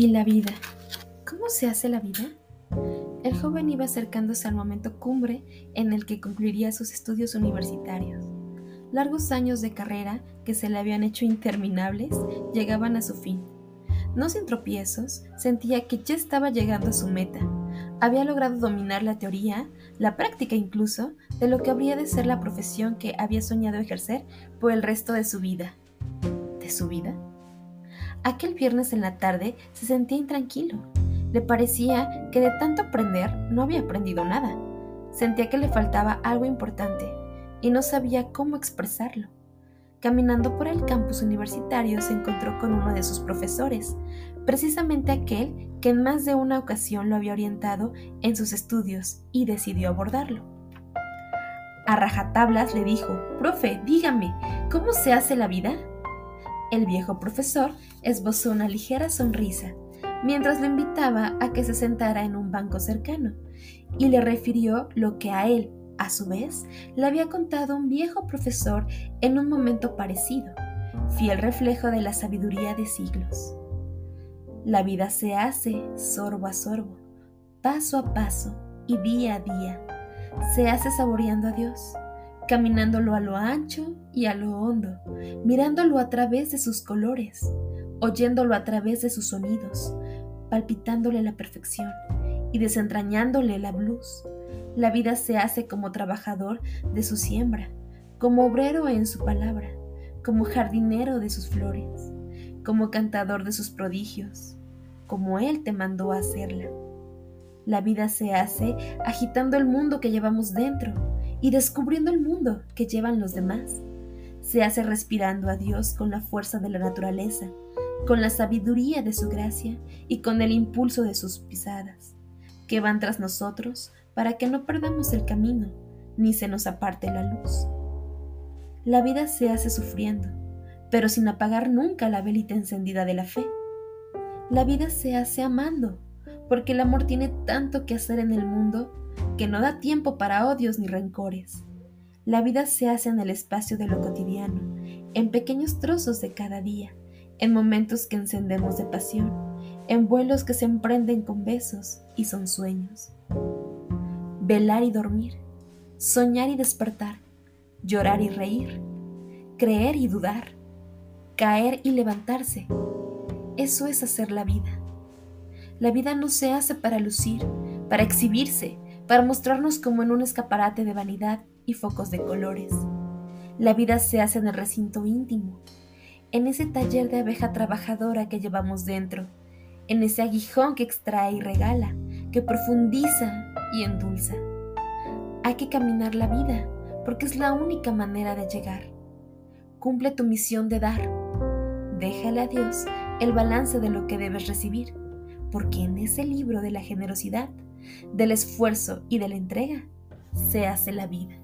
¿Y la vida? ¿Cómo se hace la vida? El joven iba acercándose al momento cumbre en el que concluiría sus estudios universitarios. Largos años de carrera que se le habían hecho interminables llegaban a su fin. No sin tropiezos, sentía que ya estaba llegando a su meta. Había logrado dominar la teoría, la práctica incluso, de lo que habría de ser la profesión que había soñado ejercer por el resto de su vida. ¿De su vida? Aquel viernes en la tarde se sentía intranquilo. Le parecía que de tanto aprender no había aprendido nada. Sentía que le faltaba algo importante y no sabía cómo expresarlo. Caminando por el campus universitario se encontró con uno de sus profesores, precisamente aquel que en más de una ocasión lo había orientado en sus estudios y decidió abordarlo. A rajatablas le dijo, Profe, dígame, ¿cómo se hace la vida? El viejo profesor esbozó una ligera sonrisa mientras le invitaba a que se sentara en un banco cercano y le refirió lo que a él, a su vez, le había contado un viejo profesor en un momento parecido, fiel reflejo de la sabiduría de siglos. La vida se hace sorbo a sorbo, paso a paso y día a día. Se hace saboreando a Dios, caminándolo a lo ancho y a lo hondo, mirándolo a través de sus colores, oyéndolo a través de sus sonidos, palpitándole la perfección y desentrañándole la luz. La vida se hace como trabajador de su siembra, como obrero en su palabra, como jardinero de sus flores, como cantador de sus prodigios, como Él te mandó hacerla. La vida se hace agitando el mundo que llevamos dentro y descubriendo el mundo que llevan los demás. Se hace respirando a Dios con la fuerza de la naturaleza, con la sabiduría de su gracia y con el impulso de sus pisadas, que van tras nosotros para que no perdamos el camino ni se nos aparte la luz. La vida se hace sufriendo, pero sin apagar nunca la velita encendida de la fe. La vida se hace amando, porque el amor tiene tanto que hacer en el mundo que no da tiempo para odios ni rencores. La vida se hace en el espacio de lo cotidiano, en pequeños trozos de cada día, en momentos que encendemos de pasión, en vuelos que se emprenden con besos y son sueños. Velar y dormir, soñar y despertar, llorar y reír, creer y dudar, caer y levantarse. Eso es hacer la vida. La vida no se hace para lucir, para exhibirse, para mostrarnos como en un escaparate de vanidad y focos de colores. La vida se hace en el recinto íntimo, en ese taller de abeja trabajadora que llevamos dentro, en ese aguijón que extrae y regala, que profundiza y endulza. Hay que caminar la vida, porque es la única manera de llegar. Cumple tu misión de dar. Déjale a Dios el balance de lo que debes recibir, porque en ese libro de la generosidad del esfuerzo y de la entrega se hace la vida.